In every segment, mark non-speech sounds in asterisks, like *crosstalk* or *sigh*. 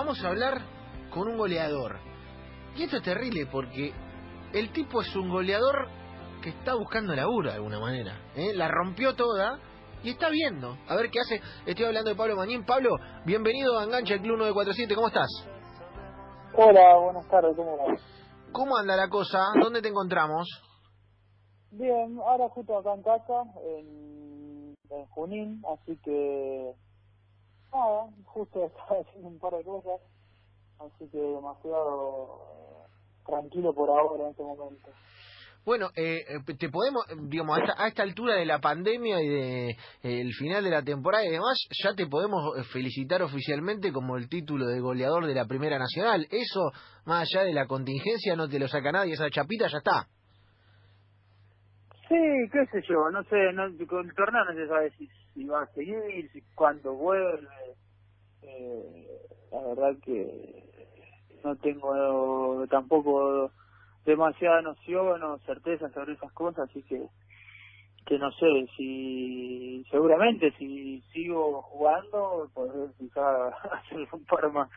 vamos a hablar con un goleador. Y esto es terrible porque el tipo es un goleador que está buscando laburo de alguna manera. ¿eh? La rompió toda y está viendo. A ver qué hace. Estoy hablando de Pablo Mañín. Pablo, bienvenido a Engancha el Club 947. ¿Cómo estás? Hola, buenas tardes. ¿Cómo vas? ¿Cómo anda la cosa? ¿Dónde te encontramos? Bien, ahora justo acá en casa, en, en Junín, así que nada, justo *laughs* estaba haciendo un par de cosas, así que demasiado eh, tranquilo por ahora en este momento. Bueno, eh, te podemos, digamos, a esta, a esta altura de la pandemia y de eh, el final de la temporada y demás, ya te podemos felicitar oficialmente como el título de goleador de la Primera Nacional. Eso, más allá de la contingencia, no te lo saca nadie, esa chapita ya está. Sí, qué sé yo, no sé, no, con el torneo no se sabe si, si va a seguir, si cuándo vuelve. Eh, la verdad que no tengo tampoco demasiada noción o certeza sobre esas cosas, así que que no sé si seguramente si sigo jugando podré quizá *laughs* hacer un par más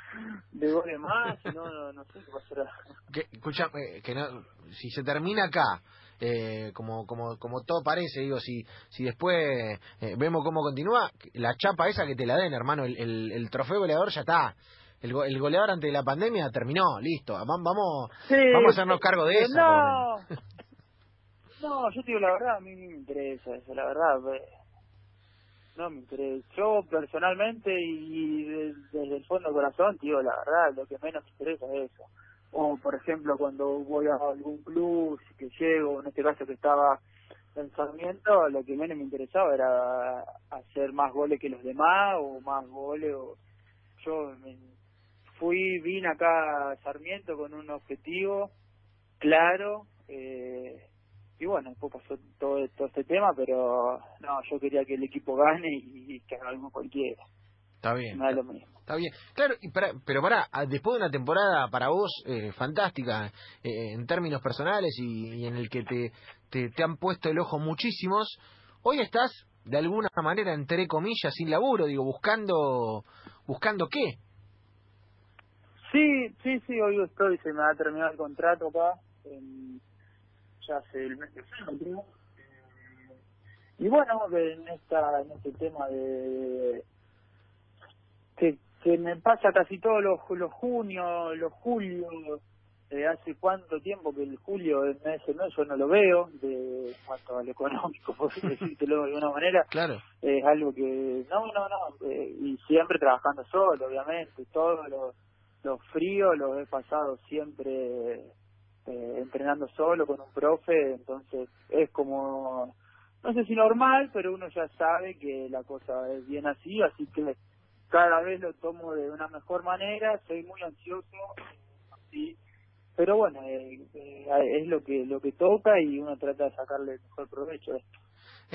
de goles más no, no, no sé qué pasará que, escucha que no, si se termina acá eh, como como como todo parece digo si si después eh, vemos cómo continúa la chapa esa que te la den hermano el, el, el trofeo goleador ya está el, el goleador ante la pandemia terminó, listo. Vamos, Sí, vamos a hacernos cargo de eso. no *laughs* no yo te digo la verdad a mí no me interesa eso la verdad eh, no me interesa yo personalmente y de- desde el fondo del corazón digo la verdad lo que menos me interesa es eso o por ejemplo cuando voy a algún club que llego en este caso que estaba en Sarmiento lo que menos me interesaba era hacer más goles que los demás o más goles o yo me fui vine acá a Sarmiento con un objetivo claro eh, y bueno después pasó todo, este tema pero no yo quería que el equipo gane y, que haga algo cualquiera Está bien. no es lo mismo Está bien, claro, y para, pero para después de una temporada para vos eh, fantástica eh, en términos personales y, y en el que te, te, te han puesto el ojo muchísimos, hoy estás de alguna manera, entre comillas, sin laburo, digo, buscando, buscando qué. Sí, sí, sí, hoy estoy, se me va a terminar el contrato acá, en, ya hace el mes de febrero, Y bueno, en esta en este tema de que, que me pasa casi todos los, los junio, los julio, eh, hace cuánto tiempo que el julio el mes mes yo no lo veo, de cuanto a lo económico, *laughs* por decírtelo de alguna manera, Claro. es algo que no no no eh, y siempre trabajando solo obviamente todos los los fríos los he pasado siempre eh, entrenando solo con un profe entonces es como no sé si normal pero uno ya sabe que la cosa es bien así así que cada vez lo tomo de una mejor manera soy muy ansioso sí pero bueno eh, eh, es lo que lo que toca y uno trata de sacarle el mejor provecho a esto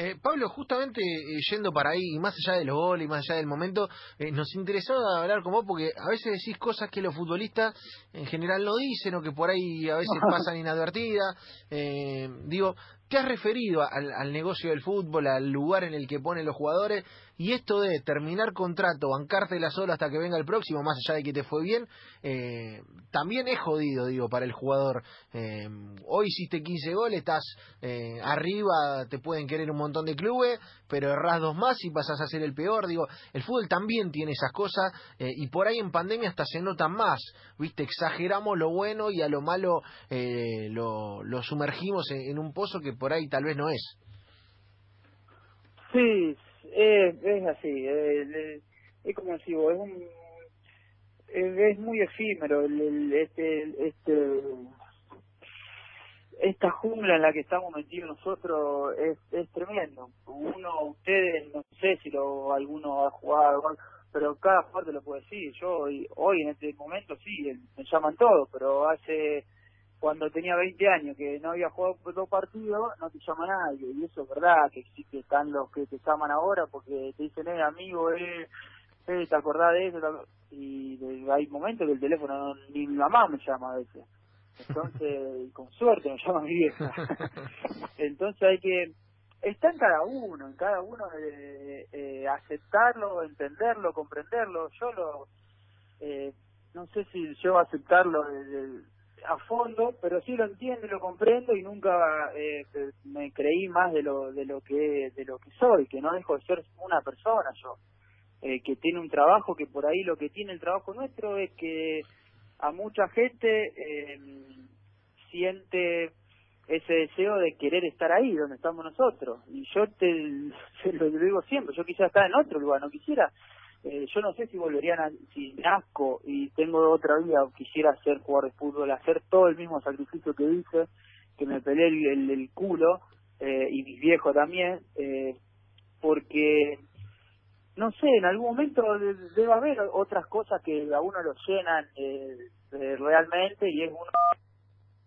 Eh, Pablo, justamente eh, yendo para ahí, y más allá de los goles, y más allá del momento, eh, nos interesó hablar con vos porque a veces decís cosas que los futbolistas en general no dicen o que por ahí a veces *laughs* pasan inadvertidas. Eh, digo, te has referido al, al negocio del fútbol, al lugar en el que ponen los jugadores, y esto de terminar contrato, bancártela solo hasta que venga el próximo, más allá de que te fue bien, eh, también es jodido, digo, para el jugador. Eh, hoy hiciste 15 goles, estás eh, arriba, te pueden querer un montón de clubes, pero errás dos más y pasas a ser el peor. Digo, el fútbol también tiene esas cosas eh, y por ahí en pandemia hasta se notan más. Viste, exageramos lo bueno y a lo malo lo, lo sumergimos en, en un pozo que por ahí tal vez no es. Sí, es, es así. Es, es- es como digo, es un es muy efímero el, el- este este esta jungla en la que estamos metidos nosotros es, es tremendo. Uno, ustedes, no sé si lo alguno ha jugado, pero cada parte lo puede decir. Yo hoy, hoy en este momento sí, me llaman todos, pero hace cuando tenía 20 años que no había jugado dos partidos, no te llama nadie. Y eso es verdad, que están los que te llaman ahora porque te dicen, eh, amigo, eh, eh, ¿te acordás de eso? ¿Te acor-?" Y de- hay momentos que el teléfono no- ni mi mamá me llama a veces. Entonces, *laughs* con suerte me llama mi vieja. *laughs* Entonces hay que está en cada uno, en cada uno eh, eh, aceptarlo, entenderlo, comprenderlo. Yo lo eh, no sé si yo aceptarlo a fondo, pero sí lo entiendo, lo comprendo y nunca eh, me creí más de lo de lo que de lo que soy, que no dejo de ser una persona yo, eh, que tiene un trabajo que por ahí lo que tiene el trabajo nuestro es que a mucha gente eh, siente ese deseo de querer estar ahí donde estamos nosotros. Y yo te, *laughs* lo digo siempre, yo quisiera estar en otro lugar, no quisiera eh, yo no sé si volverían a, si nazco y tengo otra vida o quisiera ser jugador de fútbol, hacer todo el mismo sacrificio que hice, que me peleé el, el, culo, eh, y mi viejo también, eh, porque, no sé, en algún momento debe haber otras cosas que a uno lo llenan eh, realmente y es una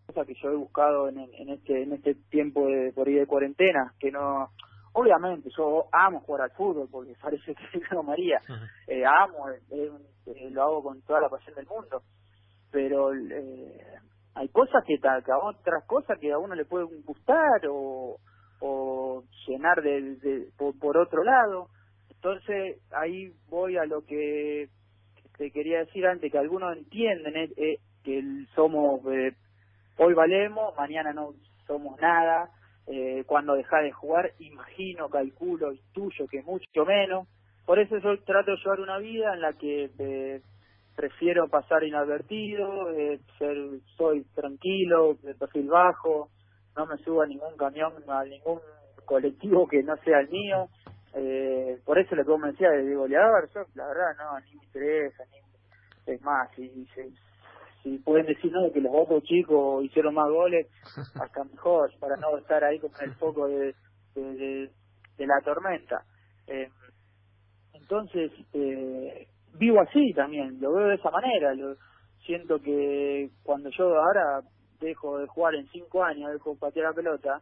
cosa que yo he buscado en, en este en este tiempo de por ahí de cuarentena, que no Obviamente, yo amo jugar al fútbol porque *laughs* parece que no María. Eh, amo, eh, eh, lo hago con toda la pasión del mundo. Pero eh, hay cosas que, que otras cosas que a uno le pueden gustar o, o llenar de, por, otro lado. Entonces ahí voy a lo que te quería decir antes, que algunos entienden eh, que somos, hoy valemos, mañana no somos nada, eh, cuando deja de jugar, imagino, calculo, intuyo que mucho menos. Por eso yo trato de llevar una vida en la que eh, prefiero pasar inadvertido, eh, ser, soy tranquilo, de perfil bajo, no me subo a ningún camión, a ningún colectivo que no sea el mío. Eh, por eso le como decía de goleador, yo la verdad no, ni me interesa, ni, es más, si, si, si pueden decir no que los otros chicos hicieron más goles *laughs* hasta mejor para no estar ahí con el foco de, de, la tormenta. Eh, entonces eh, vivo así también lo veo de esa manera lo siento que cuando yo ahora dejo de jugar en cinco años dejo de patear la pelota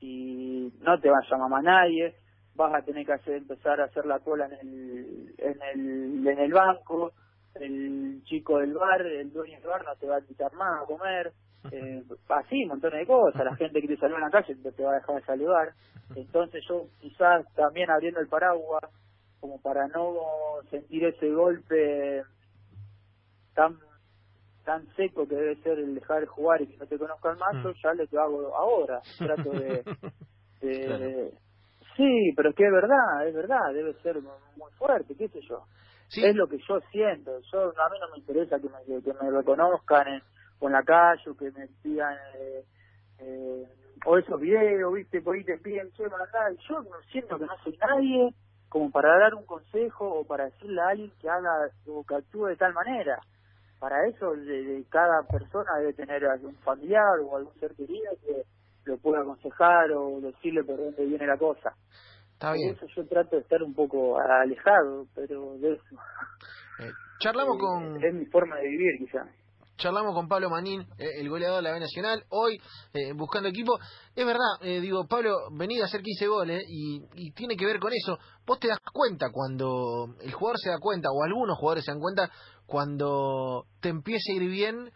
y no te va a llamar más nadie vas a tener que hacer empezar a hacer la cola en el en el en el banco el chico del bar, el dueño del bar no te va a invitar más a comer, *laughs* eh, así, un montón de cosas, la gente que te saluda en la calle te va a dejar de saludar, *laughs* entonces yo quizás también abriendo el paraguas, como para no sentir ese golpe tan tan seco que debe ser el dejar de jugar y que no te conozcan más, yo ya lo hago ahora, *laughs* trato de, de sí, pero es que es verdad, es verdad, debe ser muy fuerte, qué sé yo. Es lo que yo siento. Yo A mí no me interesa que me, reconozcan en, en la calle o que me pidan... Eh, eh, o esos videos, viste, por ahí te piden, che, yo no siento que no soy nadie como para dar un consejo o para decirle a alguien que haga o que actúe de tal manera. Para eso de, cada persona debe tener algún familiar o algún ser querido que lo pueda aconsejar o decirle por dónde viene la cosa. Está bien. eso yo trato de estar un poco alejado, pero de eso. Eh, charlamos con... Es mi forma de vivir, quizá. Charlamos con Pablo Manín, eh, el goleador de la B Nacional, hoy eh, buscando equipo. Es verdad, digo, Pablo, venía a hacer 15 goles y, y, tiene que ver con eso. Vos te das cuenta cuando el jugador se da cuenta, o algunos jugadores se dan cuenta, cuando te empieza a ir bien,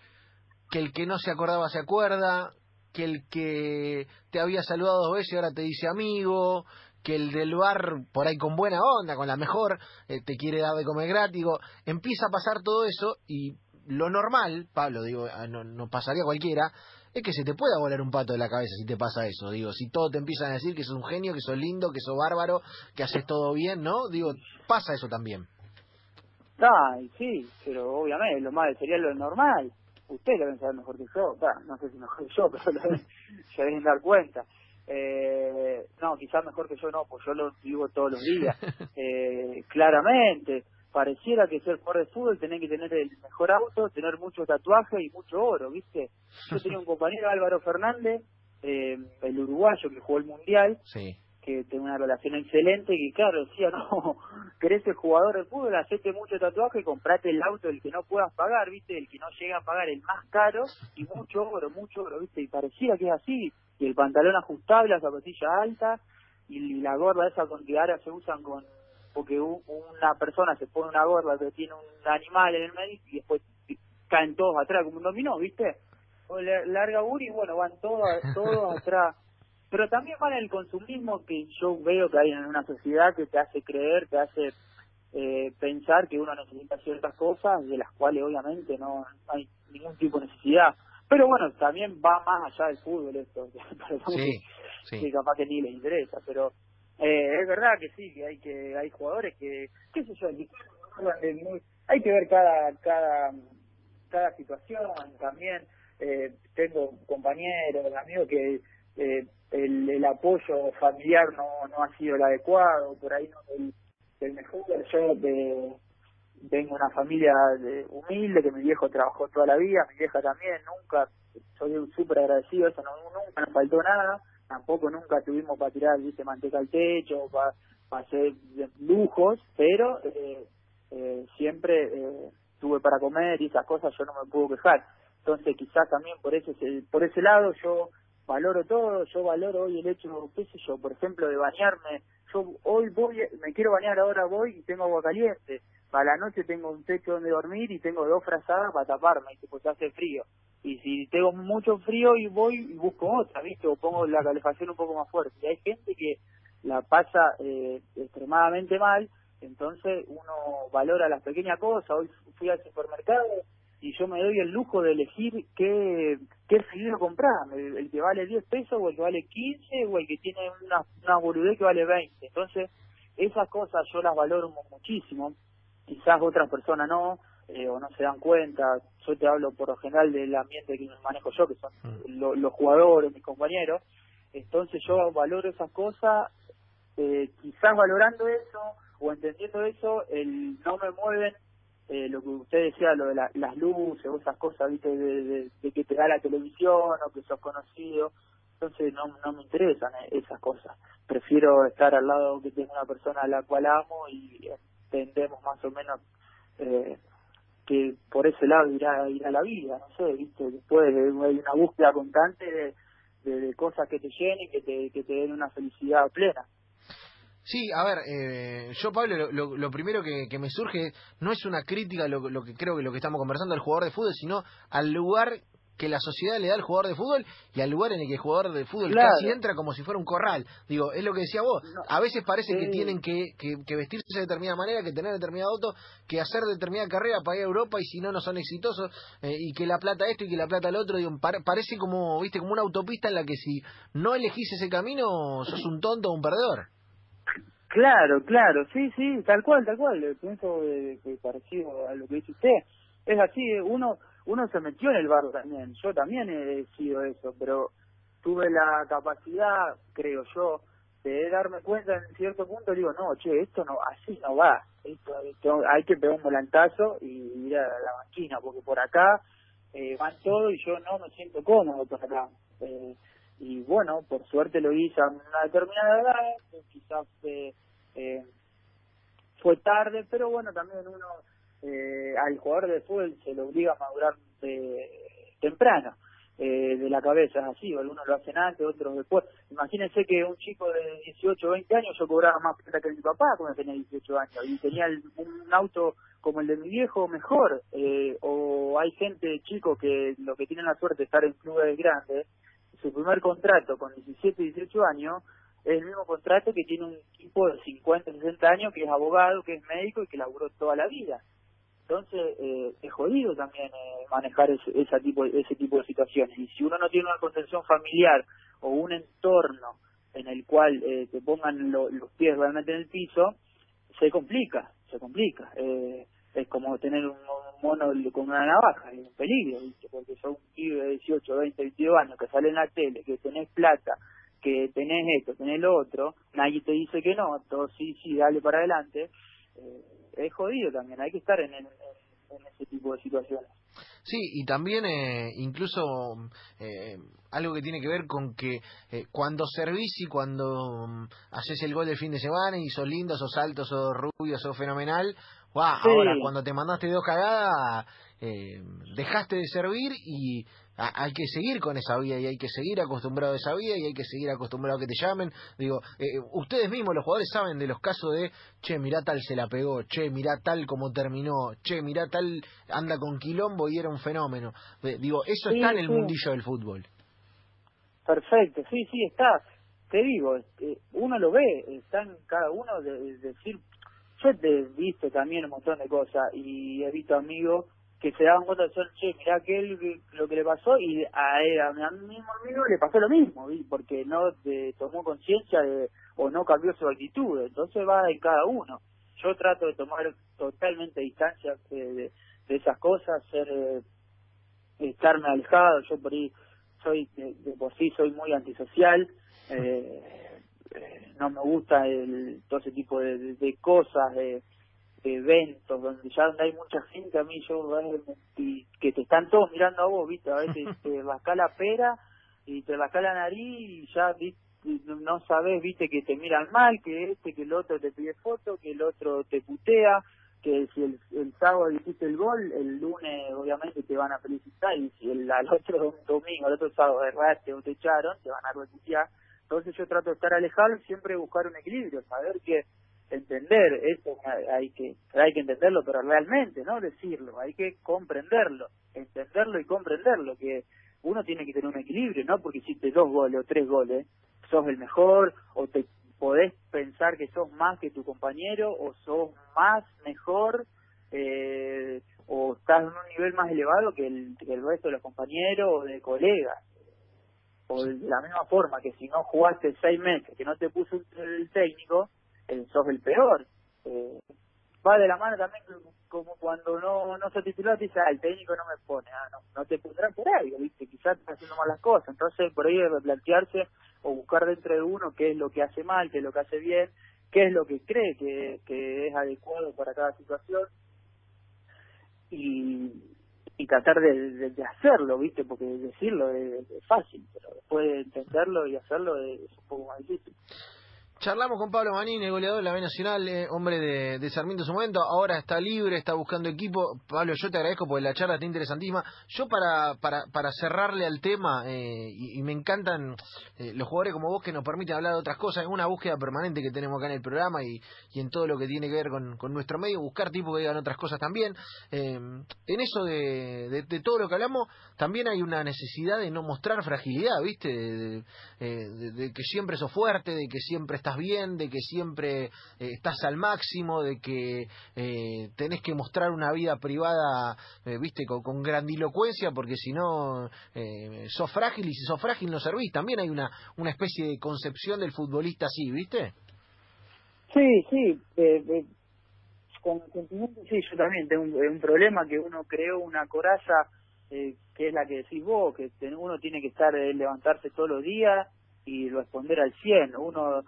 que el que no se acordaba se acuerda, que el que te había saludado dos veces ahora te dice amigo, que el del bar, por ahí con buena onda, con la mejor, eh, te quiere dar de comer gratis, empieza a pasar todo eso y lo normal, Pablo, digo, ah, no, no pasaría cualquiera, es que se te pueda volar un pato de la cabeza si te pasa eso, digo, si todo te empiezan a decir que sos un genio, que sos lindo, que sos bárbaro, que haces todo bien, ¿no? Digo, pasa eso también. Ah, sí, pero obviamente lo más sería lo normal. Ustedes lo deben saber mejor que yo, no sé si mejor que yo, *laughs* pero se deben dar cuenta. Eh, no, quizás mejor que yo no, pues yo lo vivo todos los días. *laughs* Eh, claramente, pareciera que ser jugador de fútbol tenés que tener el mejor auto, tener mucho tatuaje y mucho oro, ¿viste? Yo *laughs* tenía un compañero, Álvaro Fernández, eh, el uruguayo que jugó el Mundial, que tenía una relación excelente, y claro, decía, *laughs* no, querés ser jugador de fútbol, hacete mucho tatuaje comprate el auto el que no puedas pagar, ¿viste? El que no llega a pagar el más caro y mucho oro, mucho oro, ¿viste? Y pareciera que es así y el pantalón ajustable, la zapatilla alta y, la gorra esa con que ahora se usan con porque una persona se pone una gorra que tiene un animal en el medio y después caen todos atrás como un dominó, ¿viste? O larga y bueno, van todos todos *laughs* atrás. Pero también van el consumismo que yo veo que hay en una sociedad que te hace creer, te hace eh, pensar que uno necesita ciertas cosas de las cuales obviamente no hay ningún tipo de necesidad. Pero bueno, también va más allá del fútbol esto, *laughs* sí, que capaz que ni les interesa, pero eh, es verdad que sí, que hay que hay jugadores que, qué sé yo, hay que ver cada cada cada situación también. Eh, tengo compañeros, amigos que eh, el, el apoyo familiar no, no ha sido el adecuado, por ahí no el, el mejor. Yo de, tengo una familia de, humilde, que mi viejo trabajó toda la vida, mi vieja también, nunca, soy súper agradecido, eso no, nunca nos faltó nada, tampoco nunca tuvimos para tirar, manteca al techo, para, para hacer lujos, pero eh, eh, siempre eh, tuve para comer y esas cosas yo no me puedo quejar. Entonces quizás también por ese, por ese lado yo valoro todo, yo valoro hoy el hecho, qué sé yo, por ejemplo, de bañarme, yo hoy voy, me quiero bañar ahora voy y tengo agua caliente, para la noche tengo un techo donde dormir y tengo dos frazadas para taparme, y pues hace frío. Y si tengo mucho frío y voy y busco otra, ¿viste? O pongo la calefacción un poco más fuerte. Y hay gente que la pasa eh, extremadamente mal, entonces uno valora las pequeñas cosas. Hoy fui al supermercado y yo me doy el lujo de elegir qué, qué seguido comprar, el, que vale 10 pesos o el que vale 15 o el que tiene una, una boludez que vale 20. Entonces, esas cosas yo las valoro muchísimo quizás otras personas no, eh, o no se dan cuenta. Yo te hablo por lo general del ambiente que manejo yo, que son mm. los jugadores, mis compañeros. Entonces yo valoro esas cosas, eh, quizás valorando eso o entendiendo eso, el no me mueven eh, lo que usted decía, lo de las luces o esas cosas, ¿viste? De, que te da la televisión o que sos conocido. Entonces no, no me interesan esas cosas. Prefiero estar al lado que tengo una persona a la cual amo y entendemos más o menos eh, que por ese lado irá, irá la vida, no sé, ¿viste? Después hay una búsqueda constante de, cosas que te llenen, que te, que te den una felicidad plena. Sí, a ver, eh, yo Pablo, lo, lo, primero que, que, me surge no es una crítica lo, lo que creo que lo que estamos conversando al jugador de fútbol, sino al lugar que la sociedad le da al jugador de fútbol y al lugar en el que el jugador de fútbol casi entra como si fuera un corral. Digo, es lo que decía vos. A veces parece que tienen que, que, vestirse de determinada manera, que tener determinado auto, que hacer determinada carrera para ir a Europa y si no, no son exitosos eh, y que la plata esto y que la plata el otro. Digo, parece como, viste, como una autopista en la que si no elegís ese camino, sos un tonto o un perdedor. Claro, claro, sí, sí, tal cual, tal cual. Pienso eh, parecido a lo que dice usted. Es así, uno uno se metió en el barro también. Yo también he sido eso, pero tuve la capacidad, creo yo, de darme cuenta en cierto punto, digo, no, che, esto no, así no va, esto, hay que pegar un volantazo y ir a la máquina, porque por acá eh, van todo y yo no me siento cómodo por acá. Eh, y bueno, por suerte lo hice a una determinada edad, quizás eh, eh, fue tarde, pero bueno, también uno eh, al jugador de fútbol se lo obliga a madurar eh, temprano eh, de la cabeza, así, algunos lo hacen antes, otros después. Imagínense que un chico de 18 o 20 años yo cobraba más plata que mi papá cuando tenía 18 años y tenía un auto como el de mi viejo mejor, eh, o hay gente, chico, que lo que tienen la suerte de estar en clubes grandes, su primer contrato con 17, 18 años es el mismo contrato que tiene un tipo de 50, 60 años que es abogado, que es médico y que laburó toda la vida. Entonces, eh, es jodido también eh, manejar ese, ese, tipo, ese tipo de situaciones. Y si uno no tiene una contención familiar o un entorno en el cual eh, te pongan los pies realmente en el piso, se complica, se complica. Eh, es como tener un, mono con una navaja, es un peligro, porque son un pibe de 18, 20, 22 años que sale en la tele, que tenés plata, que tenés esto, tenés lo otro, nadie te dice que no, todo sí, sí, dale para adelante. Eh, es jodido también, hay que estar en, ese tipo de situaciones. Sí, y también eh, incluso eh, algo que tiene que ver con que eh, cuando servís y cuando mm, haces el gol del fin de semana y sos lindo, sos alto, sos rubio, sos fenomenal, ahora cuando te mandaste dos cagadas, dejaste de servir y hay que seguir con esa vida y hay que seguir acostumbrado a esa vida y hay que seguir acostumbrado a que te llamen. Digo, eh, ustedes mismos, los jugadores, saben de los casos de, che, mirá tal se la pegó, che, mirá tal como terminó, che, mirá tal anda con quilombo y era un fenómeno. Eh, digo, eso está en el mundillo del fútbol. Perfecto, sí, sí, está. Te digo, uno lo ve, está en cada uno de, decir, yo te he visto también un montón de cosas y he visto amigos que se daban cuenta de ser, che, mirá que él lo que le pasó y a él, a mi mismo amigo le pasó lo mismo, porque no tomó conciencia de, o no cambió su actitud, entonces va en cada uno. Yo trato de tomar totalmente distancia de, de, esas cosas, ser eh, estarme alejado, yo por ahí soy de, por sí soy muy antisocial, eh, eh, no me gusta el, todo ese tipo de, de cosas, de eventos donde ya hay mucha gente a mí yo y que te están todos mirando a vos viste a veces *laughs* te rasca la pera y te rasca la nariz y ya no sabes viste que te miran mal que este que el otro te pide foto que el otro te putea que si el, el sábado hiciste el gol el lunes obviamente te van a felicitar y si el al otro domingo el otro sábado erraste o te echaron te van a reputear. Entonces yo trato de estar alejado y siempre buscar un equilibrio saber que entender eso hay que hay que entenderlo pero realmente no decirlo hay que comprenderlo entenderlo y comprenderlo que uno tiene que tener un equilibrio no porque hiciste dos goles o tres goles sos el mejor o te podés pensar que sos más que tu compañero o sos más mejor eh, o estás en un nivel más elevado que el, que el resto de los compañeros o de colegas. O de la misma forma que si no jugaste seis meses que no te puso el técnico el, sos el peor. Eh, va de la mano también como cuando no no se tituló te dice, ah, el técnico no me pone, ah, no, no te pondrá por ahí, ¿viste? quizás estás haciendo malas cosas. Entonces, por ahí replantearse o buscar dentro de uno qué es lo que hace mal, qué es lo que hace bien, qué es lo que cree que, que es adecuado para cada situación y, y tratar de, hacerlo, ¿viste? Porque decirlo es, fácil, pero después de entenderlo y hacerlo es un poco más difícil. Charlamos con Pablo Manini, el goleador de la B Nacional, eh, hombre de, de, Sarmiento en su momento, ahora está libre, está buscando equipo. Pablo, yo te agradezco porque la charla está interesantísima. Yo para, para, para cerrarle al tema, eh, y, me encantan eh, los jugadores como vos que nos permiten hablar de otras cosas, es una búsqueda permanente que tenemos acá en el programa y, y en todo lo que tiene que ver con, con nuestro medio, buscar tipos que digan otras cosas también. en eso de, de, todo lo que hablamos, también hay una necesidad de no mostrar fragilidad, ¿viste? De, de que siempre sos fuerte, de que siempre estás bien, de que siempre eh, estás al máximo, de que eh, tenés que mostrar una vida privada, eh, viste, con, grandilocuencia, porque si no sos frágil y si sos frágil no servís. También hay una, una especie de concepción del futbolista así, ¿viste? Sí, sí. con sentimiento, sí, yo también tengo un, problema que uno creó una coraza que es la que decís vos, que uno tiene que estar, levantarse todos los días y responder al 100. Uno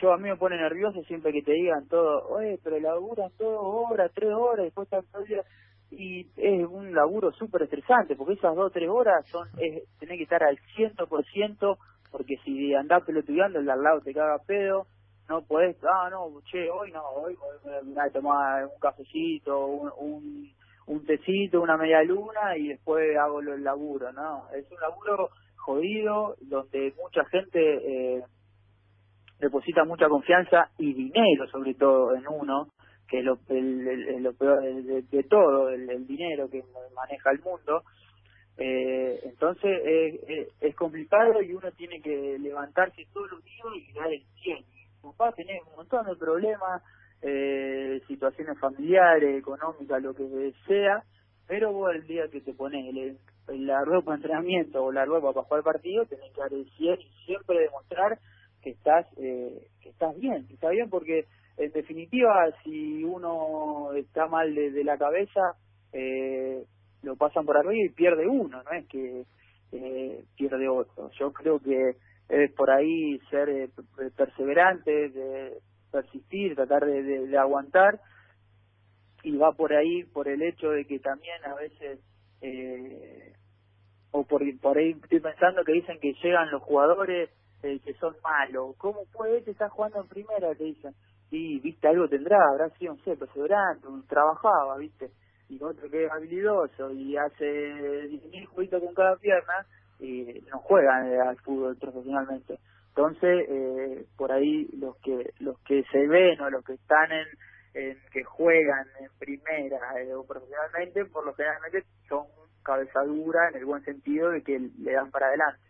yo a mí me pone nervioso siempre que te digan todo, oye, pero laburan dos horas, tres horas, después están todo el día. Y es un laburo súper estresante, porque esas dos tres horas son, es, tenés que estar al ciento por ciento, porque si andás pelotudeando, el al lado te caga pedo, no podés, ah, no, che, hoy no, hoy a tomar un cafecito, un, un, un tecito, una media luna y después hago el laburo, ¿no? Es un laburo jodido, donde mucha gente... Eh, deposita mucha confianza y dinero sobre todo en uno, que es lo, lo peor de, todo, el, dinero que maneja el mundo. Eh, entonces es complicado y uno tiene que levantarse todos los días y dar el 100. Papá tiene un montón de problemas, eh, situaciones familiares, económicas, lo que sea, pero vos el día que te pones la ropa de entrenamiento o la ropa para jugar el partido, tenés que dar el 100 y siempre demostrar estás eh, que estás bien que está bien porque en definitiva si uno está mal de, la cabeza eh, lo pasan por arriba y pierde uno no es que eh, pierde otro. Yo creo que es por ahí ser eh, perseverante de persistir tratar de, de, aguantar y va por ahí por el hecho de que también a veces eh, o por, por ahí estoy pensando que dicen que llegan los jugadores eh, que son malos. ¿Cómo puede que estar jugando en primera? Te dicen. Y, viste, algo tendrá, habrá sido, un sé, perseverante, un trabajaba, viste. Y otro que es habilidoso y hace 10.000 jueguitos con cada pierna y no juegan eh, al fútbol profesionalmente. Entonces, eh, por ahí los que los que se ven o los que están en, en que juegan en primera eh, o profesionalmente, por lo generalmente son cabezadura en el buen sentido de que le dan para adelante.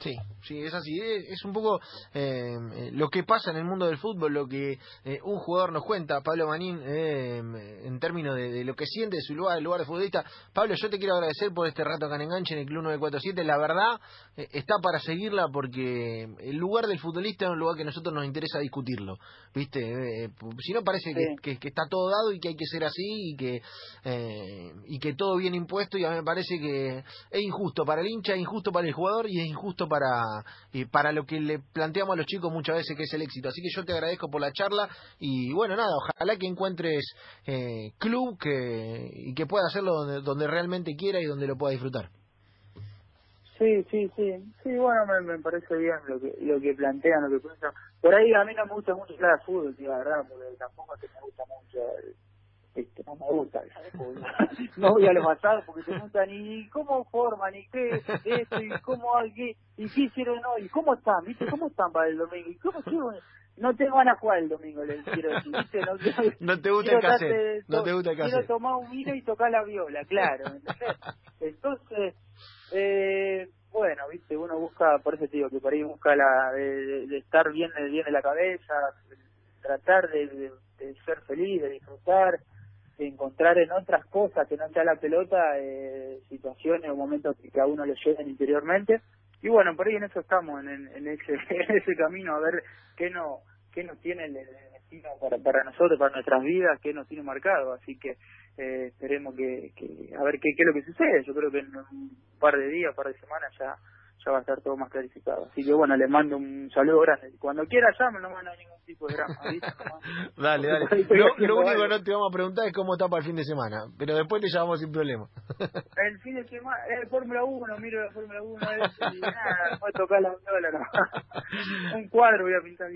Sí, sí, es así. Es un poco eh, lo que pasa en el mundo del fútbol, lo que eh, un jugador nos cuenta, Pablo Manín, eh, en términos de, lo que siente de su lugar, el lugar de futbolista. Pablo, yo te quiero agradecer por este rato acá en Enganche en el Club 947. La verdad, está para seguirla porque el lugar del futbolista es un lugar que a nosotros nos interesa discutirlo. ¿Viste? si no, parece que, que, está todo dado y que hay que ser así y que, y que todo viene impuesto. Y a mí me parece que es injusto para el hincha, es injusto para el jugador y es injusto para, para lo que le planteamos a los chicos muchas veces que es el éxito. Así que yo te agradezco por la charla y bueno, nada, ojalá que encuentres eh, club que, y que pueda hacerlo donde, donde realmente quiera y donde lo pueda disfrutar. Sí, sí, sí. Sí, bueno, me, parece bien lo que lo que plantean, lo que piensan. Por ahí a mí no me gusta mucho la de fútbol, la verdad, porque tampoco es que me gusta mucho el, este, no me gusta, *laughs* no voy a los asados porque te preguntan y cómo forman y qué esto y cómo qué, y qué hicieron hoy, y cómo están, viste, cómo están para el domingo, y cómo no te van a jugar el domingo, les quiero decir, ¿viste? No, no te gusta el cassette, no te gusta el Quiero tomar un vino y tocar la viola, claro, Entonces, eh, bueno, viste, uno busca, por eso te digo, que por ahí busca la de, de estar bien, bien de la cabeza, tratar de, de ser feliz, de disfrutar, encontrar en otras cosas que no sea la pelota eh, situaciones o momentos que a uno le lleguen interiormente. Y bueno por ahí en eso estamos en, en, ese *laughs* en ese camino a ver qué no qué nos tiene el, destino para, para nosotros para nuestras vidas qué nos tiene marcado. Así que eh, esperemos que, que a ver qué, qué es lo que sucede. Yo creo que en un par de días un par de semanas ya ya va a estar todo más clarificado. Así que bueno, le mando un saludo grande. Cuando quiera llame, no manda ningún tipo de drama. *laughs* dale, dale. Lo, único que no te vamos a preguntar es cómo está para el fin de semana, pero después te llamamos sin problema. *laughs* el fin de semana, es Fórmula 1, miro la Fórmula 1 y nada, voy a tocar la viola, *laughs* un cuadro voy a pintar.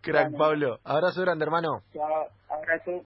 Crack, Pablo. Abrazo grande, hermano. Chao, abrazo.